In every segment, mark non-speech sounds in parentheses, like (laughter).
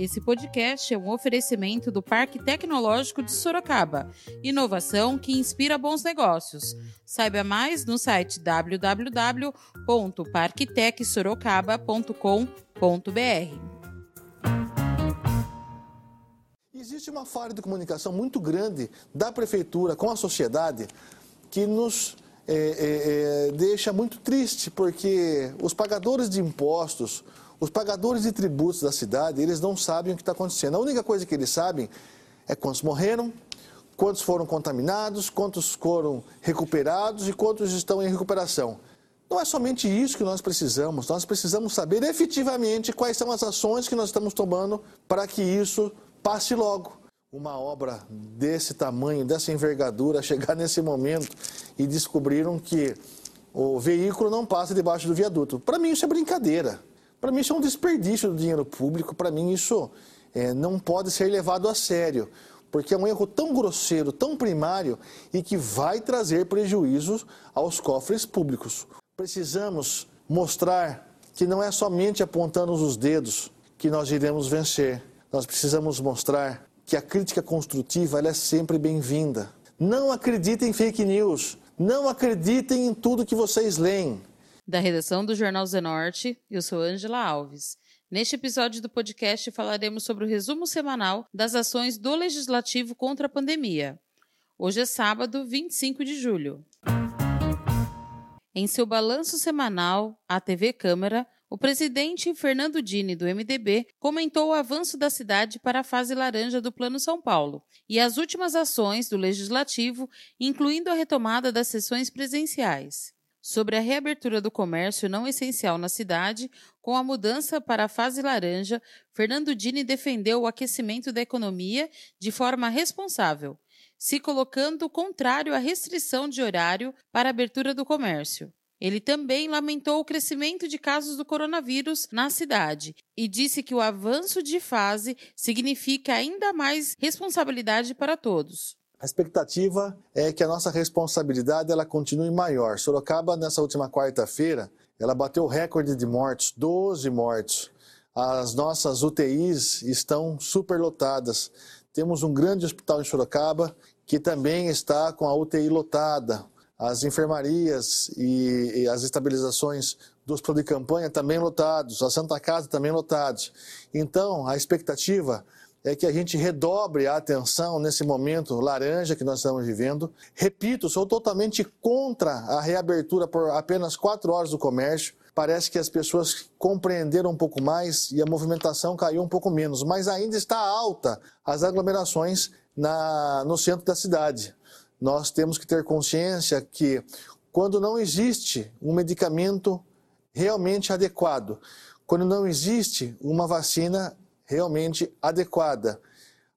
Esse podcast é um oferecimento do Parque Tecnológico de Sorocaba. Inovação que inspira bons negócios. Saiba mais no site www.parktecsorocaba.com.br. Existe uma falha de comunicação muito grande da prefeitura com a sociedade que nos é, é, é, deixa muito triste, porque os pagadores de impostos, os pagadores de tributos da cidade, eles não sabem o que está acontecendo. A única coisa que eles sabem é quantos morreram, quantos foram contaminados, quantos foram recuperados e quantos estão em recuperação. Não é somente isso que nós precisamos, nós precisamos saber efetivamente quais são as ações que nós estamos tomando para que isso passe logo. Uma obra desse tamanho, dessa envergadura, chegar nesse momento e descobriram que o veículo não passa debaixo do viaduto. Para mim isso é brincadeira. Para mim isso é um desperdício do dinheiro público. Para mim isso é, não pode ser levado a sério, porque é um erro tão grosseiro, tão primário e que vai trazer prejuízos aos cofres públicos. Precisamos mostrar que não é somente apontando os dedos que nós iremos vencer nós precisamos mostrar que a crítica construtiva é sempre bem-vinda. Não acreditem em fake news. Não acreditem em tudo que vocês leem. Da redação do Jornal Zenorte, eu sou Angela Alves. Neste episódio do podcast falaremos sobre o resumo semanal das ações do Legislativo contra a pandemia. Hoje é sábado, 25 de julho. Em seu balanço semanal, a TV Câmara o presidente Fernando Dini, do MDB, comentou o avanço da cidade para a fase laranja do Plano São Paulo e as últimas ações do Legislativo, incluindo a retomada das sessões presenciais. Sobre a reabertura do comércio não essencial na cidade, com a mudança para a fase laranja, Fernando Dini defendeu o aquecimento da economia de forma responsável, se colocando contrário à restrição de horário para a abertura do comércio. Ele também lamentou o crescimento de casos do coronavírus na cidade e disse que o avanço de fase significa ainda mais responsabilidade para todos. A expectativa é que a nossa responsabilidade ela continue maior. Sorocaba, nessa última quarta-feira, ela bateu o recorde de mortes, 12 mortes. As nossas UTIs estão superlotadas. Temos um grande hospital em Sorocaba que também está com a UTI lotada as enfermarias e, e as estabilizações do hospital de campanha também lotados, a Santa Casa também lotados. Então, a expectativa é que a gente redobre a atenção nesse momento laranja que nós estamos vivendo. Repito, sou totalmente contra a reabertura por apenas quatro horas do comércio. Parece que as pessoas compreenderam um pouco mais e a movimentação caiu um pouco menos, mas ainda está alta as aglomerações na, no centro da cidade nós temos que ter consciência que quando não existe um medicamento realmente adequado, quando não existe uma vacina realmente adequada,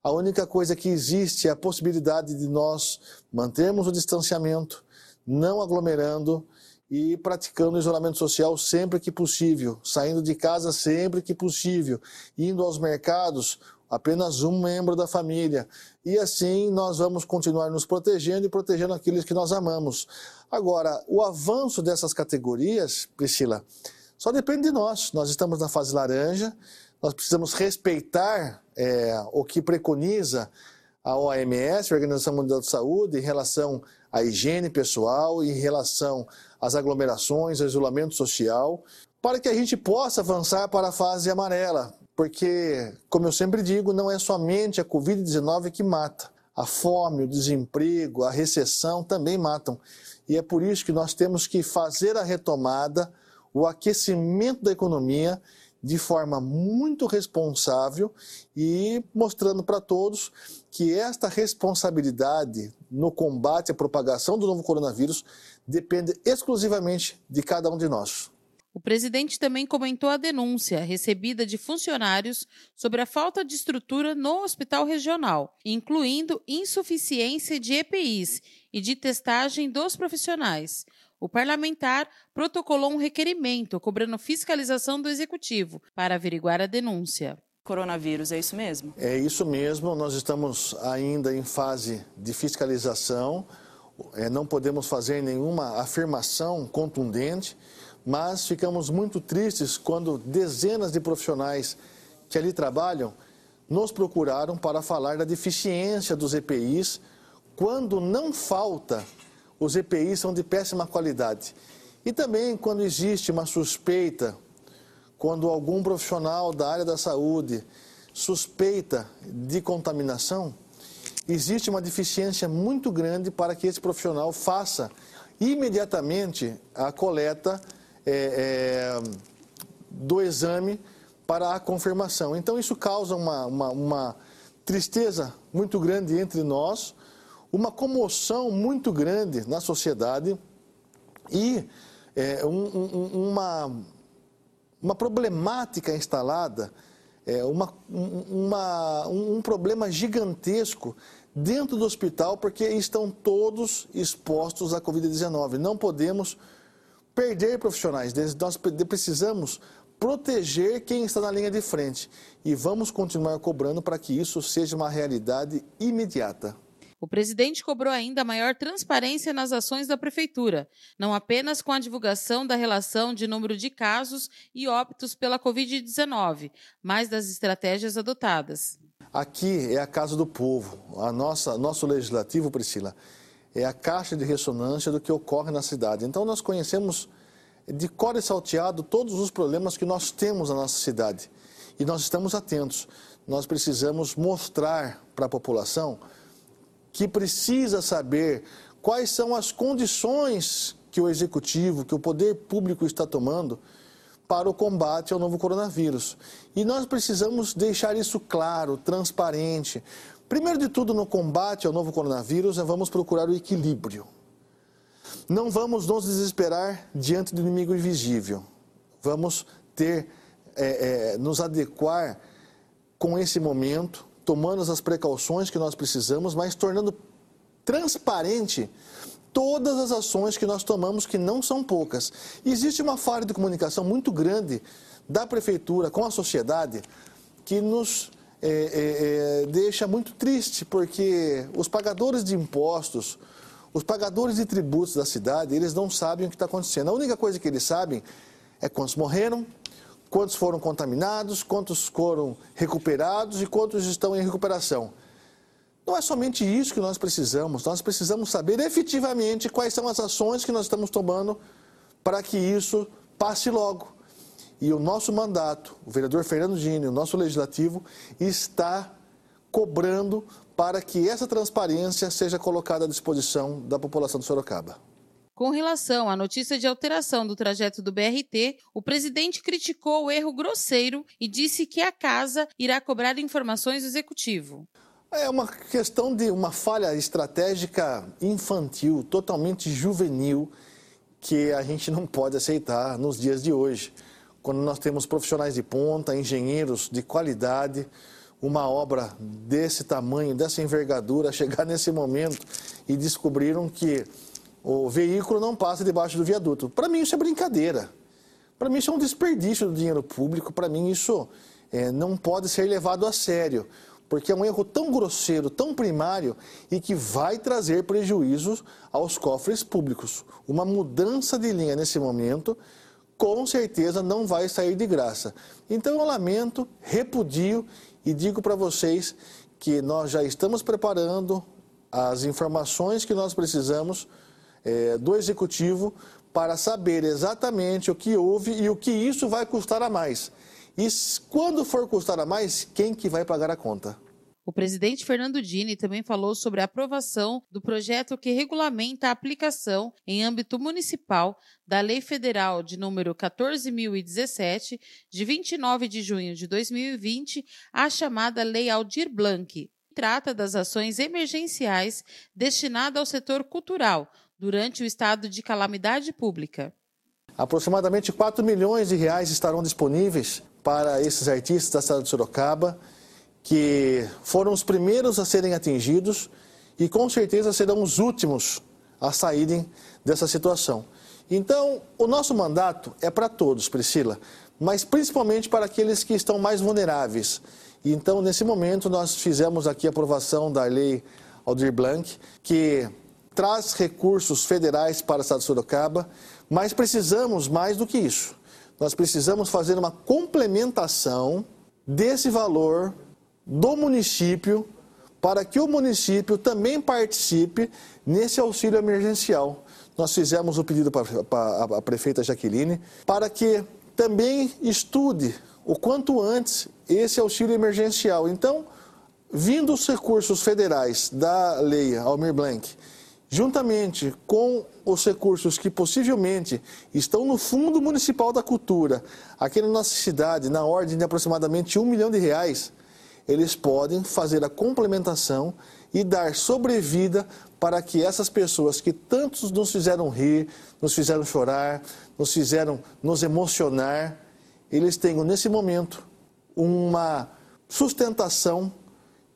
a única coisa que existe é a possibilidade de nós mantermos o distanciamento, não aglomerando e praticando isolamento social sempre que possível, saindo de casa sempre que possível, indo aos mercados apenas um membro da família. E assim nós vamos continuar nos protegendo e protegendo aqueles que nós amamos. Agora, o avanço dessas categorias, Priscila, só depende de nós. Nós estamos na fase laranja, nós precisamos respeitar é, o que preconiza a OMS, a Organização Mundial de Saúde, em relação à higiene pessoal, em relação às aglomerações, ao isolamento social, para que a gente possa avançar para a fase amarela, porque, como eu sempre digo, não é somente a Covid-19 que mata. A fome, o desemprego, a recessão também matam. E é por isso que nós temos que fazer a retomada, o aquecimento da economia de forma muito responsável e mostrando para todos que esta responsabilidade no combate à propagação do novo coronavírus depende exclusivamente de cada um de nós. O presidente também comentou a denúncia recebida de funcionários sobre a falta de estrutura no hospital regional, incluindo insuficiência de EPIs e de testagem dos profissionais. O parlamentar protocolou um requerimento cobrando fiscalização do executivo para averiguar a denúncia. Coronavírus, é isso mesmo? É isso mesmo. Nós estamos ainda em fase de fiscalização. É, não podemos fazer nenhuma afirmação contundente mas ficamos muito tristes quando dezenas de profissionais que ali trabalham nos procuraram para falar da deficiência dos EPIs, quando não falta, os EPIs são de péssima qualidade. E também quando existe uma suspeita, quando algum profissional da área da saúde suspeita de contaminação, existe uma deficiência muito grande para que esse profissional faça imediatamente a coleta é, é, do exame para a confirmação. Então, isso causa uma, uma, uma tristeza muito grande entre nós, uma comoção muito grande na sociedade e é, um, um, uma, uma problemática instalada, é, uma, uma, um problema gigantesco dentro do hospital, porque estão todos expostos à Covid-19. Não podemos perder profissionais. Nós precisamos proteger quem está na linha de frente e vamos continuar cobrando para que isso seja uma realidade imediata. O presidente cobrou ainda maior transparência nas ações da prefeitura, não apenas com a divulgação da relação de número de casos e óbitos pela Covid-19, mas das estratégias adotadas. Aqui é a casa do povo. A nossa, nosso legislativo, Priscila, é a caixa de ressonância do que ocorre na cidade. Então nós conhecemos de cor e salteado todos os problemas que nós temos na nossa cidade. E nós estamos atentos. Nós precisamos mostrar para a população que precisa saber quais são as condições que o executivo, que o poder público está tomando para o combate ao novo coronavírus. E nós precisamos deixar isso claro, transparente. Primeiro de tudo, no combate ao novo coronavírus, vamos procurar o equilíbrio. Não vamos nos desesperar diante do inimigo invisível. Vamos ter, é, é, nos adequar com esse momento, tomando as precauções que nós precisamos, mas tornando transparente todas as ações que nós tomamos, que não são poucas. existe uma falha de comunicação muito grande da prefeitura com a sociedade que nos é, é, é, deixa muito triste, porque os pagadores de impostos, os pagadores de tributos da cidade, eles não sabem o que está acontecendo. A única coisa que eles sabem é quantos morreram, quantos foram contaminados, quantos foram recuperados e quantos estão em recuperação. Não é somente isso que nós precisamos, nós precisamos saber efetivamente quais são as ações que nós estamos tomando para que isso passe logo. E o nosso mandato, o vereador Fernando Gini, o nosso legislativo, está cobrando para que essa transparência seja colocada à disposição da população de Sorocaba. Com relação à notícia de alteração do trajeto do BRT, o presidente criticou o erro grosseiro e disse que a casa irá cobrar informações do executivo. É uma questão de uma falha estratégica infantil, totalmente juvenil, que a gente não pode aceitar nos dias de hoje. Quando nós temos profissionais de ponta, engenheiros de qualidade, uma obra desse tamanho, dessa envergadura, (laughs) chegar nesse momento e descobriram que o veículo não passa debaixo do viaduto. Para mim isso é brincadeira. Para mim isso é um desperdício do dinheiro público. Para mim isso é, não pode ser levado a sério, porque é um erro tão grosseiro, tão primário e que vai trazer prejuízos aos cofres públicos. Uma mudança de linha nesse momento, com certeza não vai sair de graça. Então eu lamento, repudio e digo para vocês que nós já estamos preparando as informações que nós precisamos é, do Executivo para saber exatamente o que houve e o que isso vai custar a mais. E quando for custar a mais, quem que vai pagar a conta? O presidente Fernando Dini também falou sobre a aprovação do projeto que regulamenta a aplicação em âmbito municipal da Lei Federal de número 14017 de 29 de junho de 2020, a chamada Lei Aldir Blanc. Trata das ações emergenciais destinadas ao setor cultural, durante o estado de calamidade pública. Aproximadamente 4 milhões de reais estarão disponíveis para esses artistas da cidade de Sorocaba, que foram os primeiros a serem atingidos e com certeza serão os últimos a saírem dessa situação. Então, o nosso mandato é para todos, Priscila, mas principalmente para aqueles que estão mais vulneráveis. Então, nesse momento, nós fizemos aqui a aprovação da lei Aldir Blanc, que traz recursos federais para o estado de Sorocaba, mas precisamos mais do que isso. Nós precisamos fazer uma complementação desse valor do município para que o município também participe nesse auxílio emergencial. Nós fizemos o pedido para a prefeita Jaqueline para que também estude o quanto antes esse auxílio emergencial. Então, vindo os recursos federais da lei Almir Blanc, juntamente com os recursos que possivelmente estão no Fundo Municipal da Cultura, aqui na nossa cidade, na ordem de aproximadamente um milhão de reais, eles podem fazer a complementação e dar sobrevida para que essas pessoas que tantos nos fizeram rir, nos fizeram chorar, nos fizeram nos emocionar, eles tenham nesse momento uma sustentação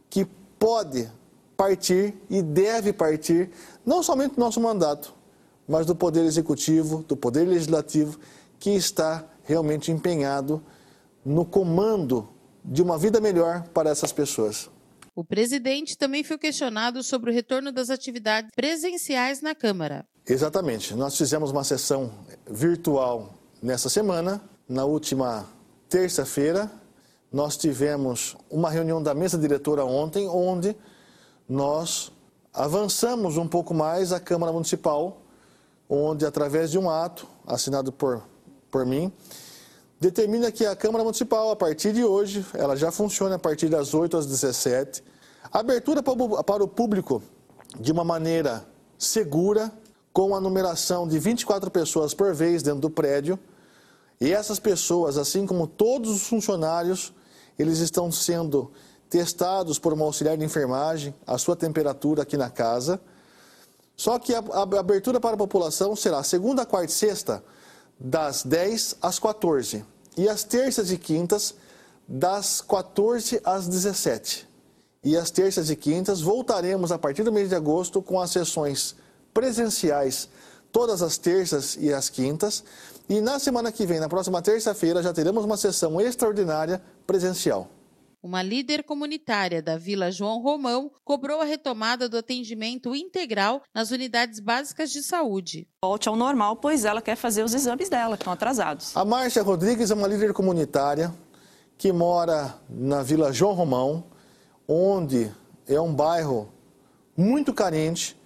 que pode partir e deve partir não somente do nosso mandato, mas do Poder Executivo, do Poder Legislativo, que está realmente empenhado no comando de uma vida melhor para essas pessoas. O presidente também foi questionado sobre o retorno das atividades presenciais na Câmara. Exatamente. Nós fizemos uma sessão virtual nessa semana. Na última terça-feira, nós tivemos uma reunião da mesa diretora ontem, onde nós avançamos um pouco mais a Câmara Municipal, onde, através de um ato assinado por, por mim, determina que a Câmara Municipal, a partir de hoje, ela já funciona a partir das 8 às 17, abertura para o público de uma maneira segura, com a numeração de 24 pessoas por vez dentro do prédio. E essas pessoas, assim como todos os funcionários, eles estão sendo testados por uma auxiliar de enfermagem, a sua temperatura aqui na casa. Só que a abertura para a população será segunda, quarta e sexta, das 10 às 14. E as terças e quintas, das 14 às 17. E as terças e quintas voltaremos a partir do mês de agosto com as sessões presenciais todas as terças e as quintas. E na semana que vem, na próxima terça-feira, já teremos uma sessão extraordinária presencial. Uma líder comunitária da Vila João Romão cobrou a retomada do atendimento integral nas unidades básicas de saúde. Volte ao normal, pois ela quer fazer os exames dela, que estão atrasados. A Márcia Rodrigues é uma líder comunitária que mora na Vila João Romão, onde é um bairro muito carente,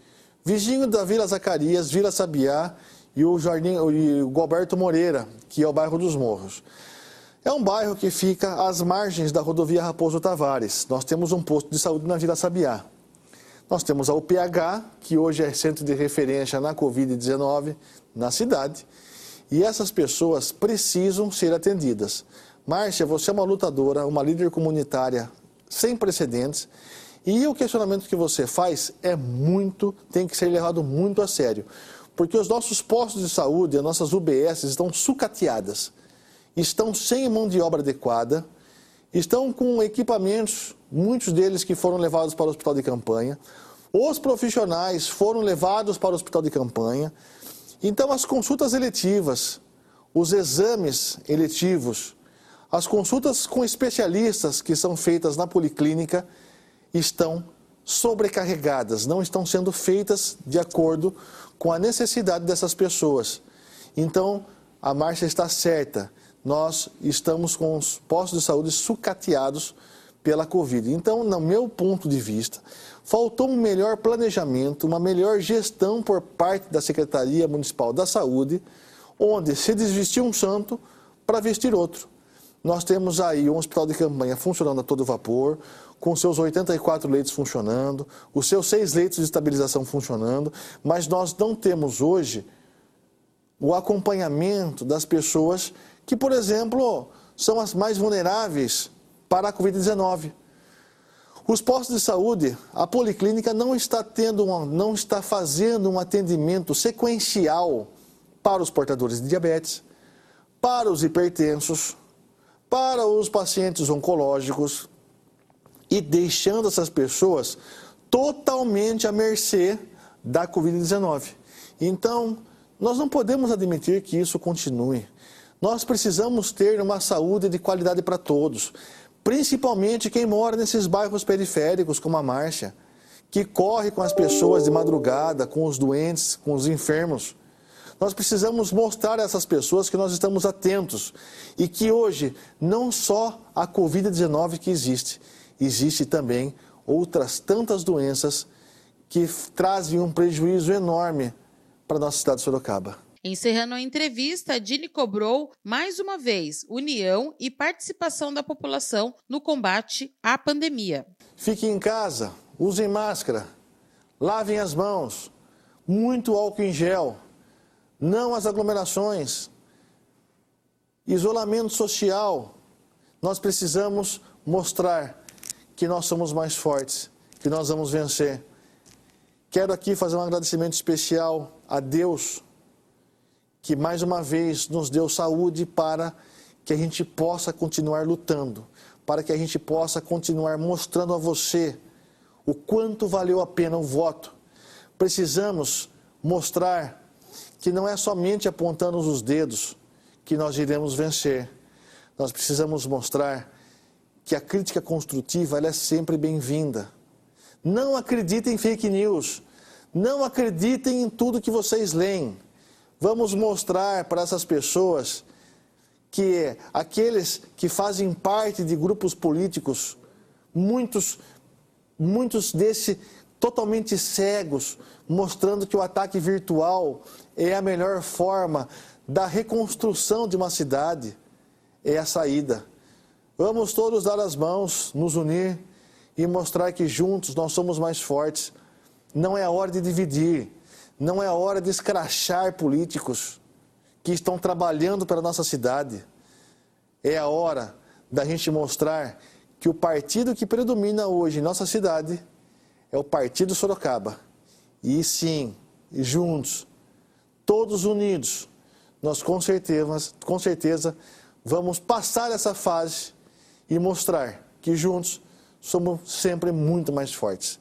vizinho da Vila Zacarias, Vila Sabiá e o Jardim e o Goberto Moreira, que é o bairro dos Morros. É um bairro que fica às margens da rodovia Raposo Tavares. Nós temos um posto de saúde na Vila Sabiá. Nós temos a UPH, que hoje é centro de referência na Covid-19 na cidade. E essas pessoas precisam ser atendidas. Márcia, você é uma lutadora, uma líder comunitária sem precedentes. E o questionamento que você faz é muito, tem que ser levado muito a sério. Porque os nossos postos de saúde, as nossas UBS estão sucateadas estão sem mão de obra adequada, estão com equipamentos, muitos deles que foram levados para o hospital de campanha. Os profissionais foram levados para o hospital de campanha. Então, as consultas eletivas, os exames eletivos, as consultas com especialistas que são feitas na policlínica estão sobrecarregadas, não estão sendo feitas de acordo com a necessidade dessas pessoas. Então, a marcha está certa nós estamos com os postos de saúde sucateados pela Covid. Então, no meu ponto de vista, faltou um melhor planejamento, uma melhor gestão por parte da Secretaria Municipal da Saúde, onde se desvestir um santo para vestir outro. Nós temos aí um hospital de campanha funcionando a todo vapor, com seus 84 leitos funcionando, os seus seis leitos de estabilização funcionando, mas nós não temos hoje o acompanhamento das pessoas que, por exemplo, são as mais vulneráveis para a Covid-19. Os postos de saúde, a policlínica não está tendo, uma, não está fazendo um atendimento sequencial para os portadores de diabetes, para os hipertensos, para os pacientes oncológicos e deixando essas pessoas totalmente à mercê da Covid-19. Então, nós não podemos admitir que isso continue. Nós precisamos ter uma saúde de qualidade para todos, principalmente quem mora nesses bairros periféricos, como a Márcia, que corre com as pessoas de madrugada, com os doentes, com os enfermos. Nós precisamos mostrar a essas pessoas que nós estamos atentos e que hoje não só a Covid-19 que existe, existe também outras tantas doenças que trazem um prejuízo enorme para a nossa cidade de Sorocaba. Encerrando a entrevista, a Dini cobrou, mais uma vez, união e participação da população no combate à pandemia. Fiquem em casa, usem máscara, lavem as mãos, muito álcool em gel, não as aglomerações, isolamento social. Nós precisamos mostrar que nós somos mais fortes, que nós vamos vencer. Quero aqui fazer um agradecimento especial a Deus que mais uma vez nos deu saúde para que a gente possa continuar lutando, para que a gente possa continuar mostrando a você o quanto valeu a pena o voto. Precisamos mostrar que não é somente apontando os dedos que nós iremos vencer. Nós precisamos mostrar que a crítica construtiva é sempre bem-vinda. Não acreditem em fake news. Não acreditem em tudo que vocês leem. Vamos mostrar para essas pessoas que aqueles que fazem parte de grupos políticos, muitos, muitos desses totalmente cegos, mostrando que o ataque virtual é a melhor forma da reconstrução de uma cidade, é a saída. Vamos todos dar as mãos, nos unir e mostrar que juntos nós somos mais fortes. Não é hora de dividir, não é hora de escrachar políticos que estão trabalhando para a nossa cidade. É a hora da gente mostrar que o partido que predomina hoje em nossa cidade é o Partido Sorocaba. E sim, juntos, todos unidos, nós com certeza, com certeza vamos passar essa fase e mostrar que juntos somos sempre muito mais fortes.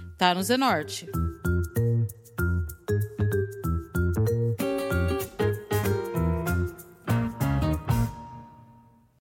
tá no Zenorte.